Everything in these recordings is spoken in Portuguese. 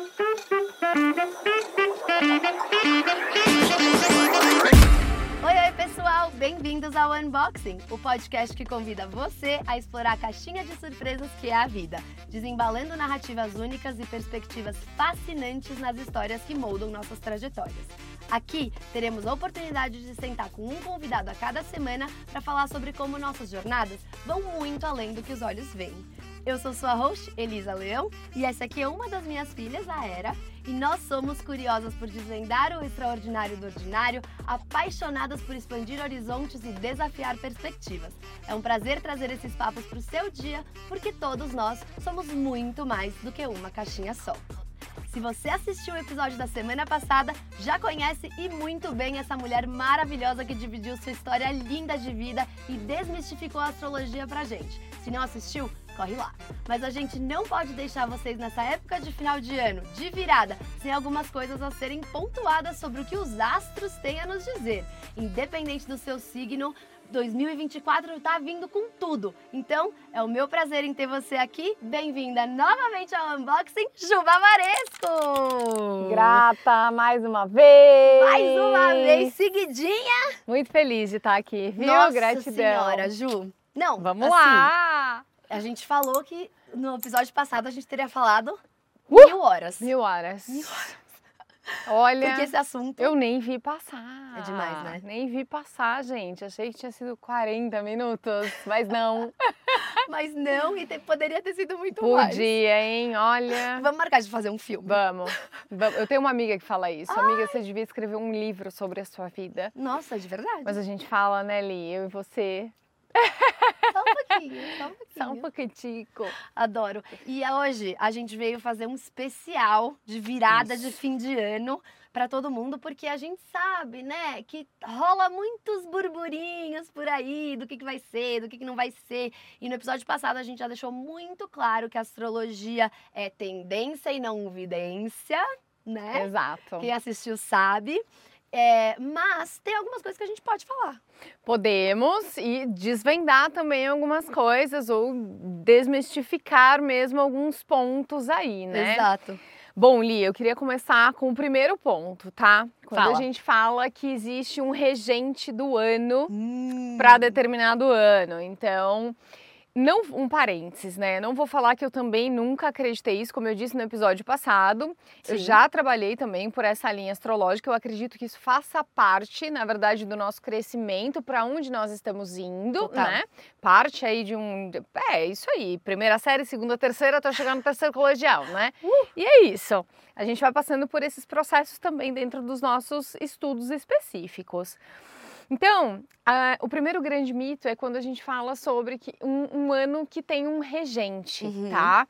Oi, oi, pessoal! Bem-vindos ao Unboxing, o podcast que convida você a explorar a caixinha de surpresas que é a vida, desembalando narrativas únicas e perspectivas fascinantes nas histórias que moldam nossas trajetórias. Aqui teremos a oportunidade de sentar com um convidado a cada semana para falar sobre como nossas jornadas vão muito além do que os olhos veem. Eu sou sua host, Elisa Leão, e essa aqui é uma das minhas filhas, a Era, e nós somos curiosas por desvendar o extraordinário do ordinário, apaixonadas por expandir horizontes e desafiar perspectivas. É um prazer trazer esses papos para o seu dia, porque todos nós somos muito mais do que uma caixinha só. Se você assistiu o episódio da semana passada, já conhece e muito bem essa mulher maravilhosa que dividiu sua história linda de vida e desmistificou a astrologia pra gente. Se não assistiu, corre lá. Mas a gente não pode deixar vocês nessa época de final de ano, de virada, sem algumas coisas a serem pontuadas sobre o que os astros têm a nos dizer. Independente do seu signo, 2024 está vindo com tudo. Então, é o meu prazer em ter você aqui. Bem-vinda novamente ao Unboxing, Juba Varesco! Grata mais uma vez! Mais uma vez, seguidinha! Muito feliz de estar aqui, viu? Nossa Gratidão. senhora, Ju. Não, Vamos assim, lá! A gente falou que no episódio passado a gente teria falado Uh! mil horas. Mil horas. Mil horas. Olha, Porque esse assunto eu nem vi passar. É demais, né? Nem vi passar, gente. Achei que tinha sido 40 minutos, mas não. Mas não, e te- poderia ter sido muito mais. Podia, hein? Olha. Vamos marcar de fazer um filme. Vamos. Vamos. Eu tenho uma amiga que fala isso. Amiga, você devia escrever um livro sobre a sua vida. Nossa, de verdade. Mas a gente fala, né, Li? Eu e você. Só um pouquinho, só um pouquinho. Só um pouquitico. Adoro. E hoje a gente veio fazer um especial de virada de Isso. fim de ano para todo mundo, porque a gente sabe, né, que rola muitos burburinhos por aí do que, que vai ser, do que, que não vai ser. E no episódio passado a gente já deixou muito claro que a astrologia é tendência e não vidência, né? Exato. Quem assistiu sabe. É, mas tem algumas coisas que a gente pode falar. Podemos e desvendar também algumas coisas ou desmistificar mesmo alguns pontos aí, né? Exato. Bom, Li, eu queria começar com o primeiro ponto, tá? Quando Fala. a gente fala que existe um regente do ano Hum. para determinado ano. Então, não um parênteses, né? Não vou falar que eu também nunca acreditei isso, como eu disse no episódio passado. Eu Sim. já trabalhei também por essa linha astrológica. Eu acredito que isso faça parte, na verdade, do nosso crescimento, para onde nós estamos indo, Total. né? Parte aí de um. É, isso aí. Primeira série, segunda, terceira, tô chegando no terceiro colegial, né? Uh! E é isso. A gente vai passando por esses processos também dentro dos nossos estudos específicos. Então, ah, o primeiro grande mito é quando a gente fala sobre que um, um ano que tem um regente, Uhum. tá?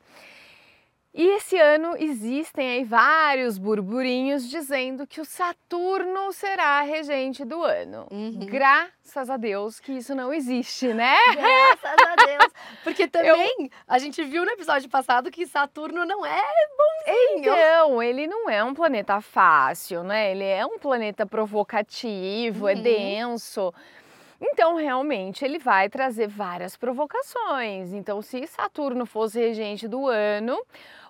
E esse ano existem aí vários burburinhos dizendo que o Saturno será regente do ano. Uhum. Graças a Deus que isso não existe, né? Graças a Deus. Porque também a gente viu no episódio passado que Saturno não é bonzinho. Então, ele não é um planeta fácil, né? Ele é um planeta provocativo, é Uhum. denso. Então, realmente, ele vai trazer várias provocações. Então, se Saturno fosse regente do ano,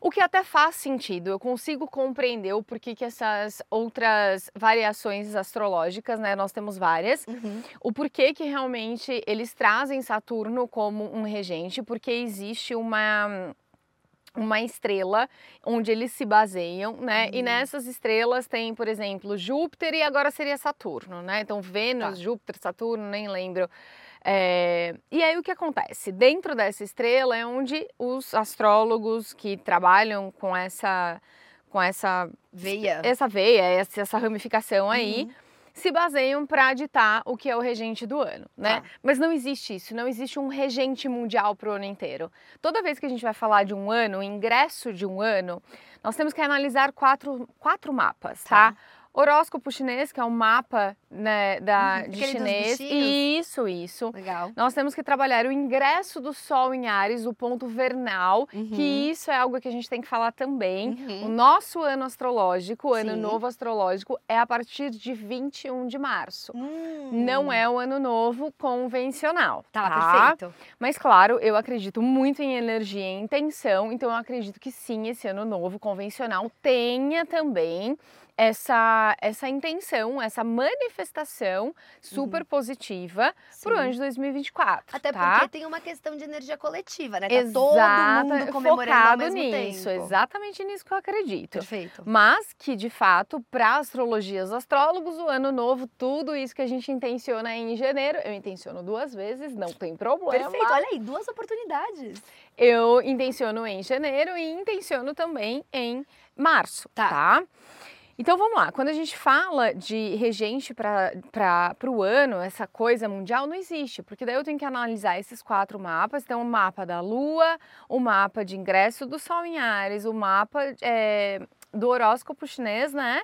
o que até faz sentido, eu consigo compreender o porquê que essas outras variações astrológicas, né? Nós temos várias, Uhum. o porquê que realmente eles trazem Saturno como um regente, porque existe uma uma estrela onde eles se baseiam, né? E Uhum. nessas estrelas tem, por exemplo, Júpiter e agora seria Saturno, né? Então Vênus, Tá. Júpiter, Saturno, nem lembro. É, E aí o que acontece? Dentro dessa estrela é onde os astrólogos que trabalham com essa com essa Veia. essa veia, essa, essa ramificação aí, Uhum. Se baseiam para ditar o que é o regente do ano, né? Tá. Mas não existe isso, não existe um regente mundial para o ano inteiro. Toda vez que a gente vai falar de um ano, o ingresso de um ano, nós temos que analisar quatro, quatro mapas, tá? Tá. Horóscopo chinês, que é um mapa né, da, Uhum, de chinês. Isso, isso. Legal. Nós temos que trabalhar o ingresso do Sol em Ares, o ponto vernal, Uhum. que isso é algo que a gente tem que falar também. Uhum. O nosso ano astrológico, o ano Sim. novo astrológico, é a partir de 21 de março. Hum. Não é o ano novo convencional. Tá, Tá, perfeito. Mas claro, eu acredito muito em energia e intenção, então eu acredito que sim, esse ano novo convencional tenha também essa, essa intenção, essa manifestação super positiva Uhum. Sim. ano de 2024. Até tá? porque tem uma questão de energia coletiva, né? Tá todo mundo comemorando ao nisso, tempo. exatamente nisso que eu acredito. Perfeito. Mas que, de fato, para astrologia, os astrólogos, o ano novo, tudo isso que a gente intenciona em janeiro, eu intenciono duas vezes, não tem problema. Perfeito. Olha aí, duas oportunidades. Eu intenciono em janeiro e intenciono também em março, Tá. tá? Então vamos lá, quando a gente fala de regente para o ano, essa coisa mundial não existe, porque daí eu tenho que analisar esses quatro mapas. Então, o mapa da Lua, o mapa de ingresso do Sol em Ares, o mapa eh, do horóscopo chinês, né?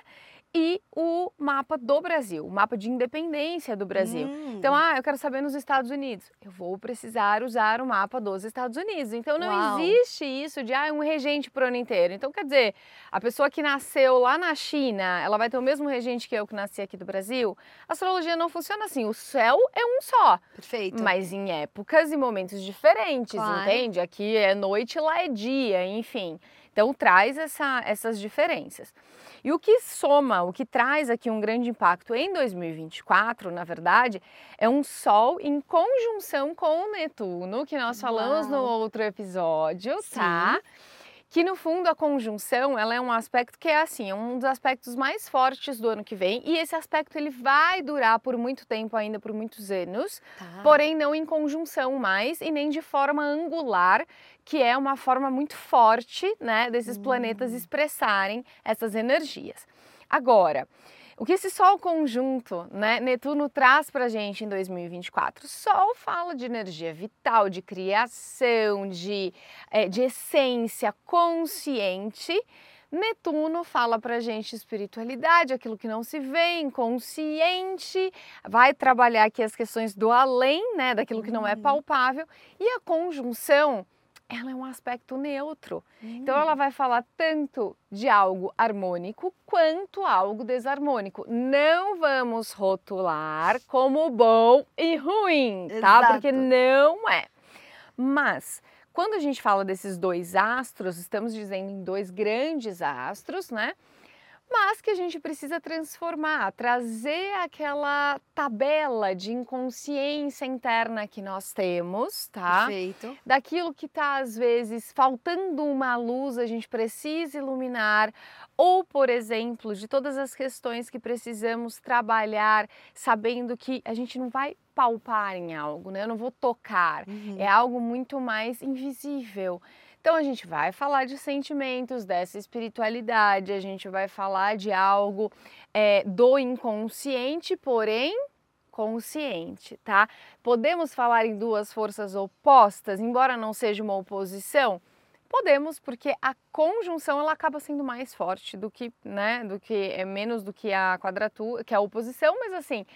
E o mapa do Brasil, o mapa de independência do Brasil. Hum. Então, ah, eu quero saber nos Estados Unidos. Eu vou precisar usar o mapa dos Estados Unidos. Então, não Uau. existe isso de ah, um regente pro ano inteiro. Então, quer dizer, a pessoa que nasceu lá na China, ela vai ter o mesmo regente que eu que nasci aqui do Brasil? A astrologia não funciona assim. O céu é um só, Perfeito. mas em épocas e momentos diferentes, Claro. entende? Aqui é noite, lá é dia, enfim. Então, traz essa- essas diferenças. E o que soma, o que traz aqui um grande impacto em 2024, na verdade, é um Sol em conjunção com o Netuno, que nós falamos no Uau. outro episódio, tá? Que no fundo a conjunção, ela é um aspecto que é assim, é um dos aspectos mais fortes do ano que vem, e esse aspecto ele vai durar por muito tempo ainda, por muitos anos, Tá. porém não em conjunção mais e nem de forma angular, que é uma forma muito forte, né, desses planetas Hum. expressarem essas energias. Agora, o que esse Sol conjunto, né, Netuno traz para gente em 2024? Sol fala de energia vital, de criação, de, eh, de essência consciente. Netuno fala pra gente espiritualidade, aquilo que não se vê, inconsciente, vai trabalhar aqui as questões do além, né, daquilo que não é Uhum. palpável, e a conjunção, ela é um aspecto neutro. Então Hum. ela vai falar tanto de algo harmônico quanto algo desarmônico. Não vamos rotular como bom e ruim, tá? Porque Exato. não é. Mas quando a gente fala desses dois astros, estamos dizendo em dois grandes astros, né? Mas que a gente precisa transformar, trazer aquela tabela de inconsciência interna que nós temos, tá? Perfeito. daquilo que está às vezes faltando uma luz, a gente precisa iluminar, ou por exemplo, de todas as questões que precisamos trabalhar, sabendo que a gente não vai palpar em algo, né? Eu não vou tocar, Uhum. é algo muito mais invisível. Então a gente vai falar de sentimentos, dessa espiritualidade, a gente vai falar de algo eh, do inconsciente, porém consciente, tá? Podemos falar em duas forças opostas, embora não seja uma oposição? Podemos, porque a conjunção ela acaba sendo mais forte do que, né, do que é menos do que a quadratura, que a oposição, mas assim,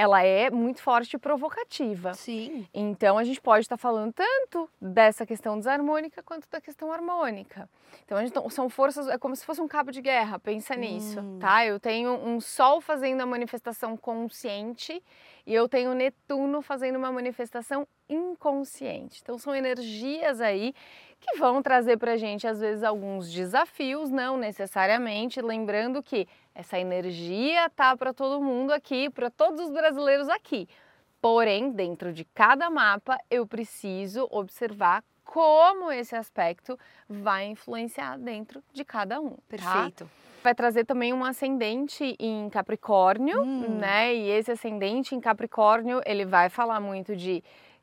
ela é muito forte e provocativa. Sim. Então a gente pode estar falando tanto dessa questão desarmônica quanto da questão harmônica. Então a gente, são forças, é como se fosse um cabo de guerra, pensa nisso, Hum. tá? Eu tenho um Sol fazendo a manifestação consciente e eu tenho Netuno fazendo uma manifestação inconsciente. Então são energias aí que vão trazer pra gente às vezes alguns desafios, não necessariamente, lembrando que essa energia tá para todo mundo aqui, para todos os brasileiros aqui. Porém, dentro de cada mapa, eu preciso observar como esse aspecto vai influenciar dentro de cada um. tá? Perfeito. Vai trazer também um ascendente em Capricórnio, Hum. né? E esse ascendente em Capricórnio, ele vai falar muito de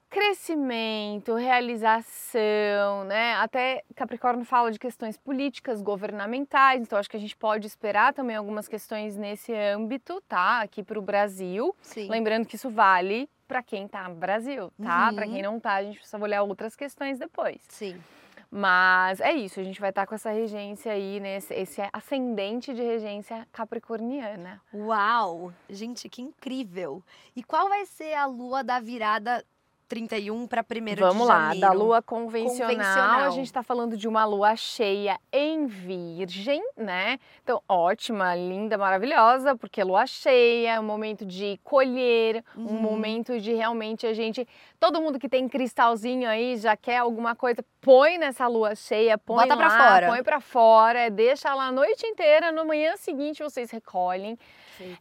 crescimento, realização, né? Até Capricórnio fala de questões políticas, governamentais, então acho que a gente pode esperar também algumas questões nesse âmbito, tá? Aqui para o Brasil. Sim. Lembrando que isso vale para quem tá no Brasil, tá? Para Uhum. quem não tá, a gente precisa olhar outras questões depois. Sim. Mas é isso, a gente vai estar tá com essa regência aí, né? Esse, esse ascendente de regência capricorniana. Uau! Gente, que incrível! E qual vai ser a lua da virada 31 para 1 de janeiro. Vamos lá, da lua convencional, convencional. a gente está falando de uma lua cheia em Virgem, né? Então, ótima, linda, maravilhosa, porque lua cheia é um momento de colher, uhum. um momento de realmente a gente. Todo mundo que tem cristalzinho aí já quer alguma coisa, põe nessa lua cheia, põe Bota lá, pra fora. põe para fora, deixa lá a noite inteira, no manhã seguinte vocês recolhem.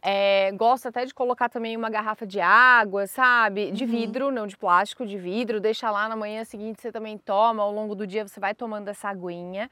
É, gosto até de colocar também uma garrafa de água, sabe? De uhum. vidro, não de plástico, de vidro. Deixa lá na manhã seguinte, você também toma. Ao longo do dia você vai tomando essa aguinha.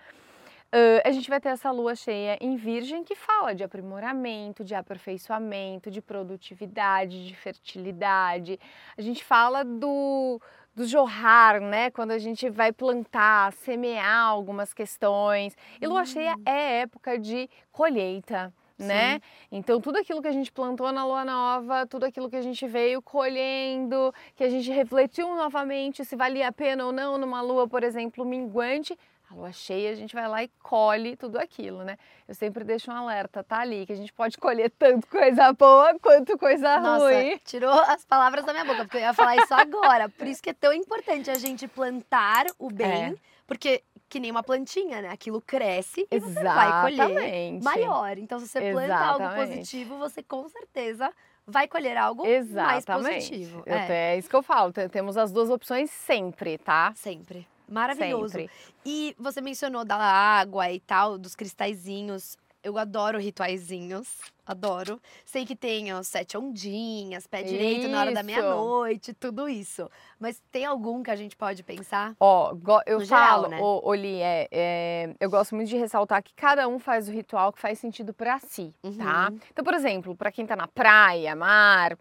Uh, a gente vai ter essa lua cheia em Virgem que fala de aprimoramento, de aperfeiçoamento, de produtividade, de fertilidade. A gente fala do, do jorrar, né? Quando a gente vai plantar, semear algumas questões. E lua cheia hum. é época de colheita né? Então tudo aquilo que a gente plantou na lua nova, tudo aquilo que a gente veio colhendo, que a gente refletiu novamente se valia a pena ou não numa lua, por exemplo, minguante, a lua cheia a gente vai lá e colhe tudo aquilo, né? Eu sempre deixo um alerta, tá ali, que a gente pode colher tanto coisa boa quanto coisa Nossa, ruim. Tirou as palavras da minha boca, porque eu ia falar isso agora. Por isso que é tão importante a gente plantar o bem, é. Porque que nem uma plantinha, né? Aquilo cresce e você vai colher maior. Então, se você planta Exatamente. algo positivo, você com certeza vai colher algo Exatamente. mais positivo. Eu é. é isso que eu falo. Temos as duas opções sempre, tá? Sempre. Maravilhoso. Sempre. E você mencionou da água e tal, dos cristalzinhos. Eu adoro rituaizinhos, adoro. Sei que tem ó, sete ondinhas, pé direito isso. na hora da meia-noite, tudo isso. Mas tem algum que a gente pode pensar? Ó, eu no falo, geral, né? Oli, é, é, eu gosto muito de ressaltar que cada um faz o ritual que faz sentido para si, tá? uhum. tá? Então, por exemplo, para quem tá na praia, mar,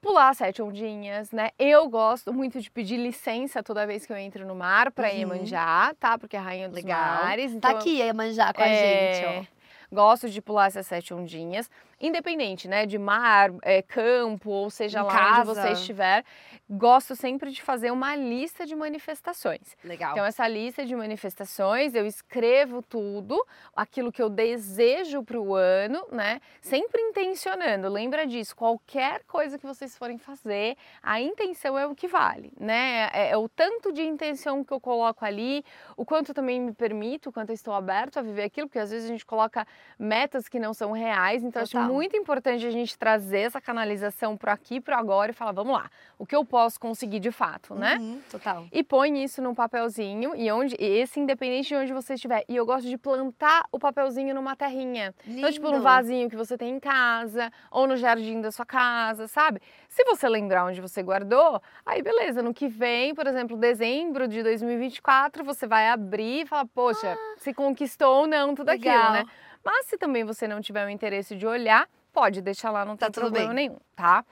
pular sete ondinhas, né? Eu gosto muito de pedir licença toda vez que eu entro no mar para uhum. Iemanjá, tá? Porque é a rainha dos Legal. mares. Tá então, tá aqui Iemanjá com é... a gente, ó. Gosto de pular essas sete ondinhas, independente, né, de mar, é, campo, ou seja em lá casa. onde você estiver. Gosto sempre de fazer uma lista de manifestações. Legal. Então, essa lista de manifestações, eu escrevo tudo, aquilo que eu desejo para o ano, né? Sempre intencionando. Lembra disso, qualquer coisa que vocês forem fazer, a intenção é o que vale, né? É, é o tanto de intenção que eu coloco ali, o quanto também me permito, o quanto eu estou aberto a viver aquilo, porque às vezes a gente coloca metas que não são reais. Então, Total. acho muito importante a gente trazer essa canalização para aqui, para agora e falar, vamos lá, o que eu posso conseguir de fato, né? Uhum, total. E põe isso num papelzinho e onde esse independente de onde você estiver. E eu gosto de plantar o papelzinho numa terrinha. Lindo. Então, tipo, no vasinho que você tem em casa ou no jardim da sua casa, sabe? Se você lembrar onde você guardou, aí beleza, no que vem, por exemplo, dezembro de 2024, você vai abrir e falar, poxa, ah, se conquistou ou não tudo legal. aquilo, né? Mas se também você não tiver o interesse de olhar, pode deixar lá, não tá tem problema bem. nenhum, tá?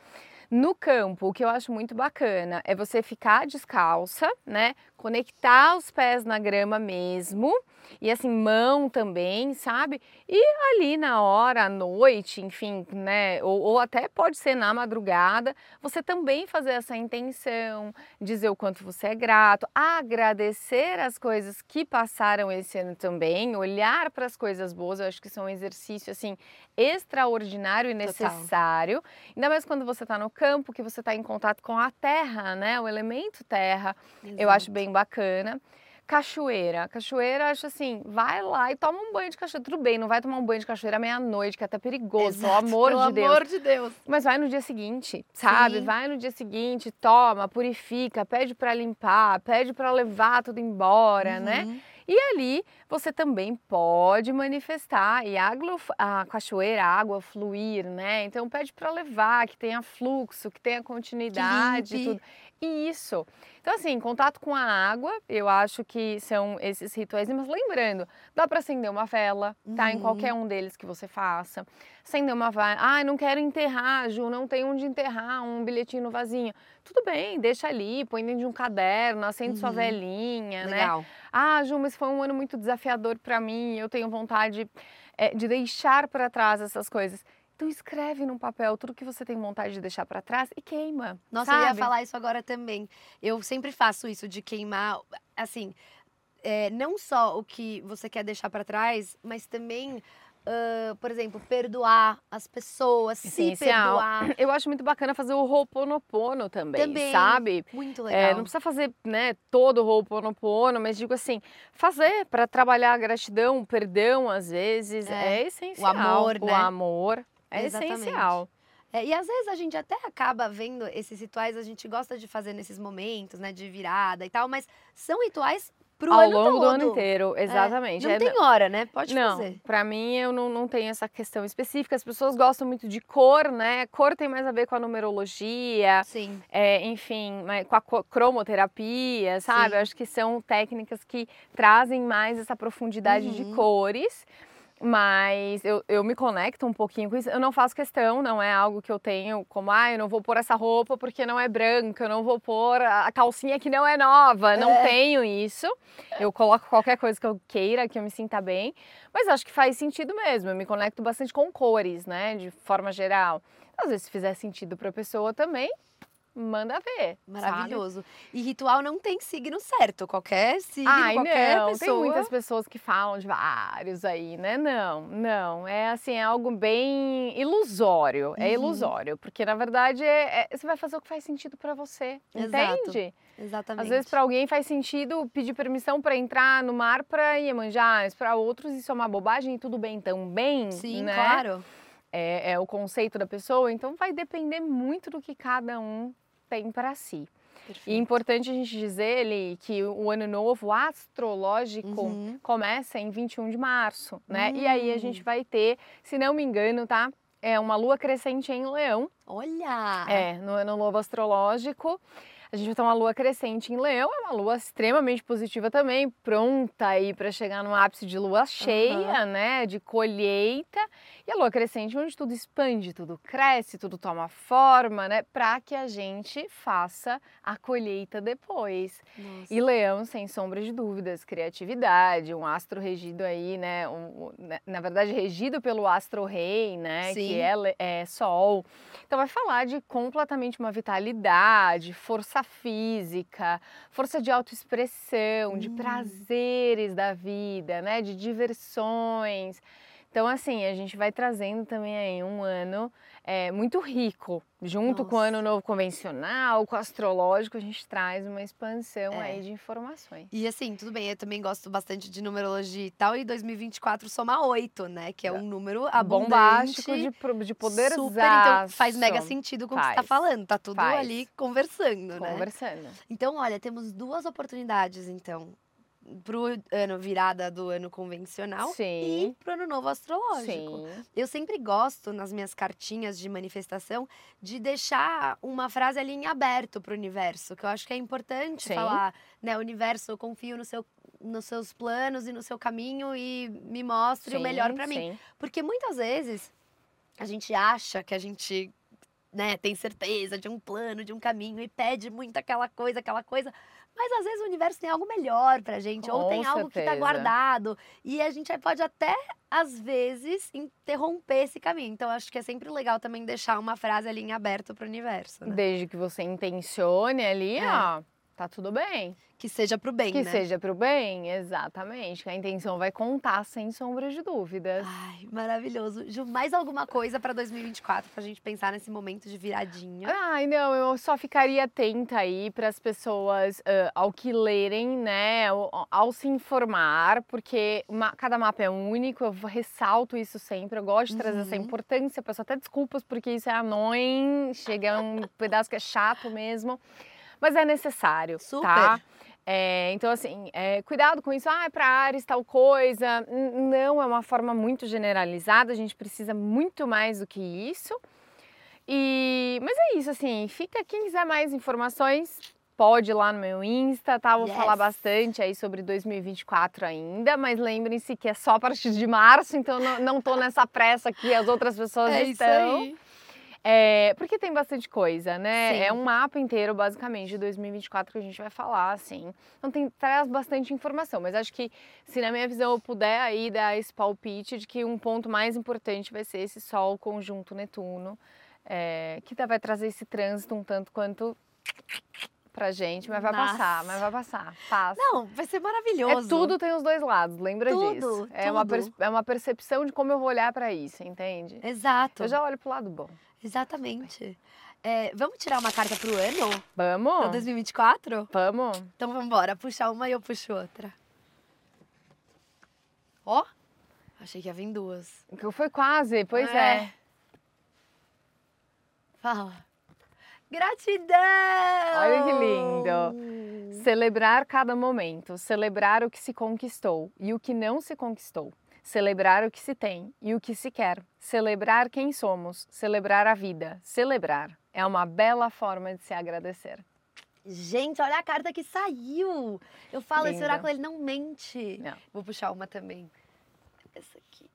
No campo, o que eu acho muito bacana é você ficar descalça, né? Conectar os pés na grama mesmo e assim, mão também, sabe? E ali na hora, à noite, enfim, né? Ou, ou, até pode ser na madrugada, você também fazer essa intenção, dizer o quanto você é grato, agradecer as coisas que passaram esse ano também, olhar para as coisas boas, eu acho que são um exercício assim extraordinário e necessário. Total. Ainda mais quando você está no campo, que você está em contato com a terra, né? O elemento terra. Exato. Eu acho bem bacana. Cachoeira. Cachoeira, acho assim, vai lá e toma um banho de cachoeira. Tudo bem, não vai tomar um banho de cachoeira meia-noite, que é até perigoso, Exato, pelo amor pelo de Deus. Pelo amor de Deus. Mas vai no dia seguinte, sabe? Sim. Vai no dia seguinte, toma, purifica, pede para limpar, pede para levar tudo embora, né? uhum. né? E ali você também pode manifestar e a, a cachoeira, a água fluir, né? Então pede para levar, que tenha fluxo, que tenha continuidade, que tudo. Isso. Então, assim, contato com a água, eu acho que são esses rituais. Mas lembrando, dá para acender uma vela, tá? Uhum. Em qualquer um deles que você faça. Acender uma vela. Ah, não quero enterrar, Ju, não tem onde enterrar um bilhetinho no vasinho. Tudo bem, deixa ali, põe dentro de um caderno, acende uhum. sua velinha, né? Legal. né? Ah, Ju, mas foi um ano muito desafiador para mim, eu tenho vontade é, de deixar para trás essas coisas. Então escreve num papel tudo que você tem vontade de deixar para trás e queima. Nossa, sabe? eu ia falar isso agora também. Eu sempre faço isso de queimar, assim, é, não só o que você quer deixar para trás, mas também Uh, por exemplo, perdoar as pessoas, se perdoar. Eu acho muito bacana fazer o Ho'oponopono também, também sabe? Muito É, legal. não precisa fazer né, todo o Ho'oponopono, mas digo assim, fazer para trabalhar a gratidão, o perdão, às vezes, É. é, essencial. amor, O né? amor é Exatamente. essencial. É, e às vezes a gente até acaba vendo esses rituais, a gente gosta de fazer nesses momentos, né, de virada e tal, mas são rituais pro Ao ano longo todo. do ano inteiro, exatamente. Não É, tem hora, né? Pode não, fazer. pra mim eu não, não tenho essa questão específica. As pessoas gostam muito de cor, né? Cor tem mais a ver com a numerologia, Sim. é, enfim, com a cromoterapia, sabe? Sim. Eu acho que são técnicas que trazem mais essa profundidade de Uhum. cores. Mas eu, eu me conecto um pouquinho com isso. Eu não faço questão, não é algo que eu tenho como, ah, eu não vou pôr essa roupa porque não é branca, eu não vou pôr a calcinha que não é nova. Não É. tenho isso. Eu coloco qualquer coisa que eu queira, que eu me sinta bem. Mas acho que faz sentido mesmo. Eu me conecto bastante com cores, né? De forma geral. Às vezes, se fizer sentido para a pessoa também, manda ver. sabe? Maravilhoso. E ritual não tem signo certo. Qualquer signo, Ai, qualquer não, pessoa. tem muitas pessoas que falam de vários aí, né? Não, não, é assim, é algo bem ilusório, é Uhum. ilusório, porque na verdade é, é- você vai fazer o que faz sentido pra você, Exato. entende? Exatamente. Às vezes pra alguém faz sentido pedir permissão pra entrar no mar pra Iemanjá, mas pra outros isso é uma bobagem e tudo bem também, Sim, né? claro. É, é o conceito da pessoa, então vai depender muito do que cada um tem pra si. E é Perfeito. importante a gente dizer, Eli, que o ano novo astrológico Uhum. começa em 21 de março, né? E aí a Hum. gente vai ter, se não me engano, tá? É uma lua crescente em Leão, Olha! é, no ano novo astrológico. A gente vai ter uma lua crescente em Leão, é uma lua extremamente positiva também, pronta aí para chegar no ápice de lua cheia, né? De colheita. E a lua crescente, onde tudo expande, tudo cresce, tudo toma forma, né? Para que a gente faça a colheita depois. Nossa. E Leão, sem sombra de dúvidas, criatividade, um astro regido aí, né? um- um- na- verdade, regido pelo astro rei, né? Sim. Que é, é Sol. Então, vai falar de completamente uma vitalidade, força física, força de autoexpressão, de Hum. prazeres da vida, né? De diversões. Então, assim, a gente vai trazendo também aí um ano é, muito rico. Junto com o Nossa. ano novo convencional, com o astrológico, a gente traz uma expansão É. aí de informações. E assim, tudo bem, eu também gosto bastante de numerologia e tal, e 2024 soma 8, né? Que é um número abundante. Bombástico de, de poder super, então faz mega sentido com o que você tá falando, tá tudo Faz. ali conversando, né? Conversando. Então, olha, temos duas oportunidades, então, pro ano virada do ano convencional Sim. e pro ano novo astrológico. Sim. Eu sempre gosto, nas minhas cartinhas de manifestação, de deixar uma frase ali em aberto pro universo, que eu acho que é importante Sim. falar, né? Universo, eu confio no seu, nos seus planos e no seu caminho e me mostre o melhor pra mim. Porque muitas vezes a gente acha que a gente né, tem certeza de um plano, de um caminho e pede muito aquela coisa, aquela coisa. Mas às vezes o universo tem algo melhor pra gente, ou Com tem algo que tá certeza. guardado. E a gente pode até, às vezes, interromper esse caminho. Então, acho que é sempre legal também deixar uma frase ali em aberto pro universo, né? Desde que você intencione ali, É. ó, tá tudo bem. Que seja pro bem, que né? seja pro bem, exatamente. Que a intenção vai contar sem sombra de dúvidas. Ai, maravilhoso. Ju, mais alguma coisa pra 2024 pra gente pensar nesse momento de viradinha? Ai, não, eu só ficaria atenta aí para as pessoas ah, ao que lerem, né, ao, ao se informar, porque ma- cada mapa é único, eu ressalto isso sempre, eu gosto de trazer essa Uhum. importância, peço até desculpas porque isso é annoying, chega um pedaço que é chato mesmo, mas é necessário, Super. tá? É, então, assim, é, cuidado com isso. Ah, é para Ares tal coisa. Não, é uma forma muito generalizada. A gente precisa muito mais do que isso. E, mas é isso, assim. Fica quem quiser mais informações, pode ir lá no meu Insta, tá? Vou falar Yes. bastante aí sobre 2024 ainda. Mas lembrem-se que é só a partir de março, então não, não tô nessa pressa que as outras pessoas É isso estão. aí. É, porque tem bastante coisa, né? Sim. É um mapa inteiro, basicamente, de 2024 que a gente vai falar, assim. Então tem, traz bastante informação, mas acho que se na minha visão eu puder aí dar esse palpite de que um ponto mais importante vai ser esse Sol conjunto Netuno, é, que tá- vai trazer esse trânsito um tanto quanto pra gente, mas vai passar, mas vai passar. Passa. Não, vai ser maravilhoso. É tudo tem os dois lados, lembra Tudo, disso. É uma, tudo. é uma percepção de como eu vou olhar pra isso, entende? Exato. Eu já olho pro lado bom. Exatamente. É, vamos tirar uma carta pro ano? Pra Vamos? 2024? Vamos? Então vamos embora. Puxa uma e eu puxo outra. Ó. Achei que ia vir duas. Foi quase, pois É. é. Fala. Gratidão! Olha que lindo. Celebrar cada momento, celebrar o que se conquistou e o que não se conquistou. Celebrar o que se tem e o que se quer. Celebrar quem somos, celebrar a vida. Celebrar é uma bela forma de se agradecer. Gente, olha a carta que saiu. Eu falo, esse Linda. oráculo ele não mente. Não. Vou puxar uma também. Essa aqui.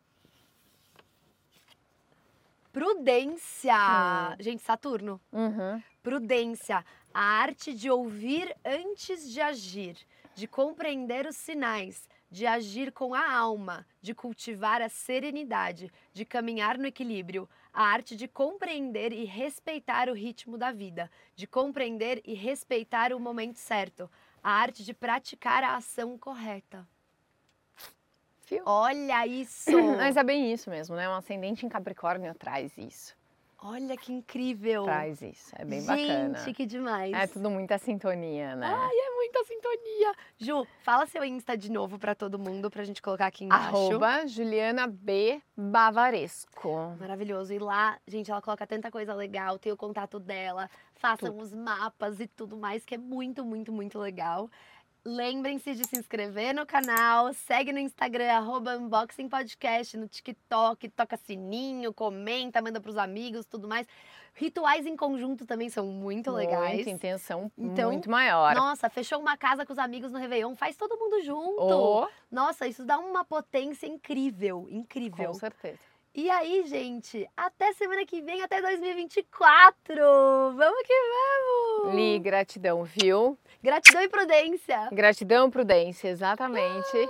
Prudência. Hum. Gente, Saturno. Uhum. Prudência, a arte de ouvir antes de agir, de compreender os sinais, de agir com a alma, de cultivar a serenidade, de caminhar no equilíbrio, a arte de compreender e respeitar o ritmo da vida, de compreender e respeitar o momento certo, a arte de praticar a ação correta. Olha isso! Mas é bem isso mesmo, né? Um ascendente em Capricórnio traz isso. Olha que incrível! Traz isso. É bem Gente, bacana. que demais! É tudo muita sintonia, né? Ai, é muita sintonia. Ju, fala seu Insta de novo pra todo mundo, pra gente colocar aqui embaixo. Arroba Juliana B. Bavaresco. Maravilhoso. E lá, gente, ela coloca tanta coisa legal, tem o contato dela, façam os mapas e tudo mais, que é muito, muito, muito legal. Lembrem-se de se inscrever no canal, segue no Instagram, arroba Unboxing Podcast, no TikTok, toca sininho, comenta, manda pros amigos, tudo mais. Rituais em conjunto também são muito legais. Muita intenção Então, muito maior. Nossa, fechou uma casa com os amigos no Réveillon, faz todo mundo junto. Oh, Nossa, isso dá uma potência incrível, incrível. com certeza. E aí, gente, até semana que vem, até 2024. Vamos que vamos! Li, gratidão, viu? Gratidão e prudência. Gratidão, prudência, exatamente.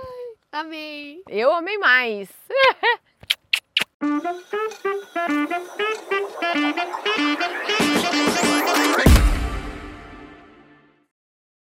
Amém. Eu amei mais.